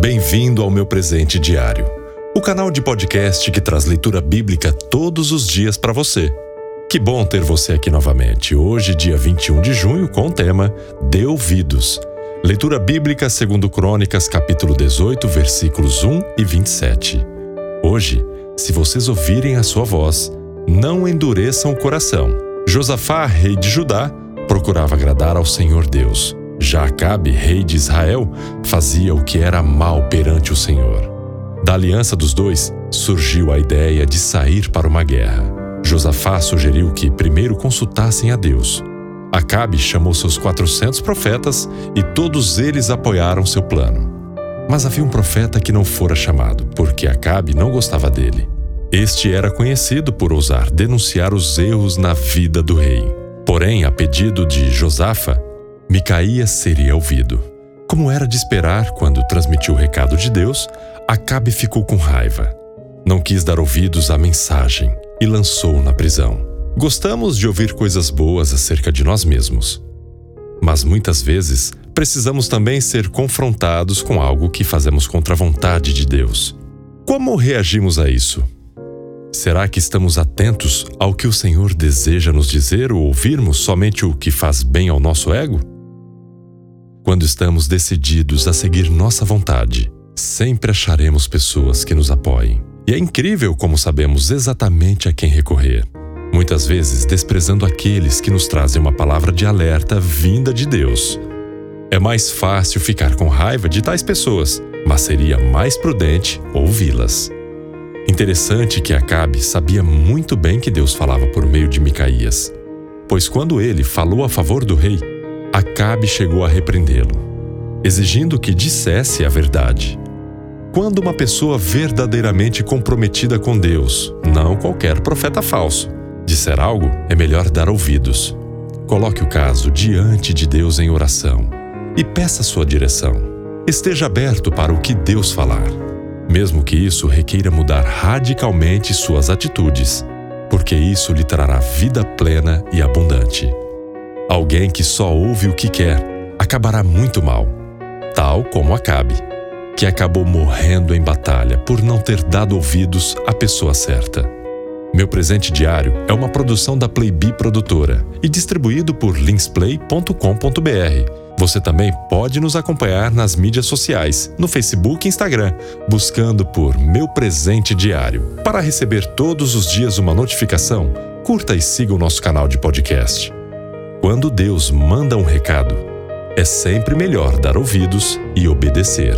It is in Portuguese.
Bem-vindo ao meu presente diário, o canal de podcast que traz leitura bíblica todos os dias para você. Que bom ter você aqui novamente. Hoje, dia 21 de junho, com o tema Dê ouvidos. Leitura bíblica segundo Crônicas, capítulo 18, versículos 1 e 27. Hoje, se vocês ouvirem a sua voz, não endureçam o coração. Josafá, rei de Judá, procurava agradar ao Senhor Deus. Já Acabe, rei de Israel, fazia o que era mal perante o Senhor. Da aliança dos dois surgiu a ideia de sair para uma guerra. Josafá sugeriu que primeiro consultassem a Deus. Acabe chamou seus 400 profetas e todos eles apoiaram seu plano. Mas havia um profeta que não fora chamado, porque Acabe não gostava dele. Este era conhecido por ousar denunciar os erros na vida do rei. Porém, a pedido de Josafa, Micaías seria ouvido. Como era de esperar, quando transmitiu o recado de Deus, Acabe ficou com raiva. Não quis dar ouvidos à mensagem e lançou-o na prisão. Gostamos de ouvir coisas boas acerca de nós mesmos. Mas muitas vezes precisamos também ser confrontados com algo que fazemos contra a vontade de Deus. Como reagimos a isso? Será que estamos atentos ao que o Senhor deseja nos dizer ou ouvirmos somente o que faz bem ao nosso ego? Quando estamos decididos a seguir nossa vontade, sempre acharemos pessoas que nos apoiem. E é incrível como sabemos exatamente a quem recorrer. Muitas vezes desprezando aqueles que nos trazem uma palavra de alerta vinda de Deus. É mais fácil ficar com raiva de tais pessoas, mas seria mais prudente ouvi-las. Interessante que Acabe sabia muito bem que Deus falava por meio de Micaías, pois quando ele falou a favor do rei, Acabe chegou a repreendê-lo, exigindo que dissesse a verdade. Quando uma pessoa verdadeiramente comprometida com Deus, não qualquer profeta falso, disser algo, é melhor dar ouvidos. Coloque o caso diante de Deus em oração e peça sua direção. Esteja aberto para o que Deus falar, mesmo que isso requeira mudar radicalmente suas atitudes, porque isso lhe trará vida plena e abundante. Alguém que só ouve o que quer acabará muito mal, tal como Acabe, que acabou morrendo em batalha por não ter dado ouvidos à pessoa certa. Meu presente diário é uma produção da Playbee Produtora e distribuído por linsplay.com.br. Você também pode nos acompanhar nas mídias sociais, no Facebook e Instagram, buscando por Meu Presente Diário. Para receber todos os dias uma notificação, curta e siga o nosso canal de podcast. Quando Deus manda um recado, é sempre melhor dar ouvidos e obedecer.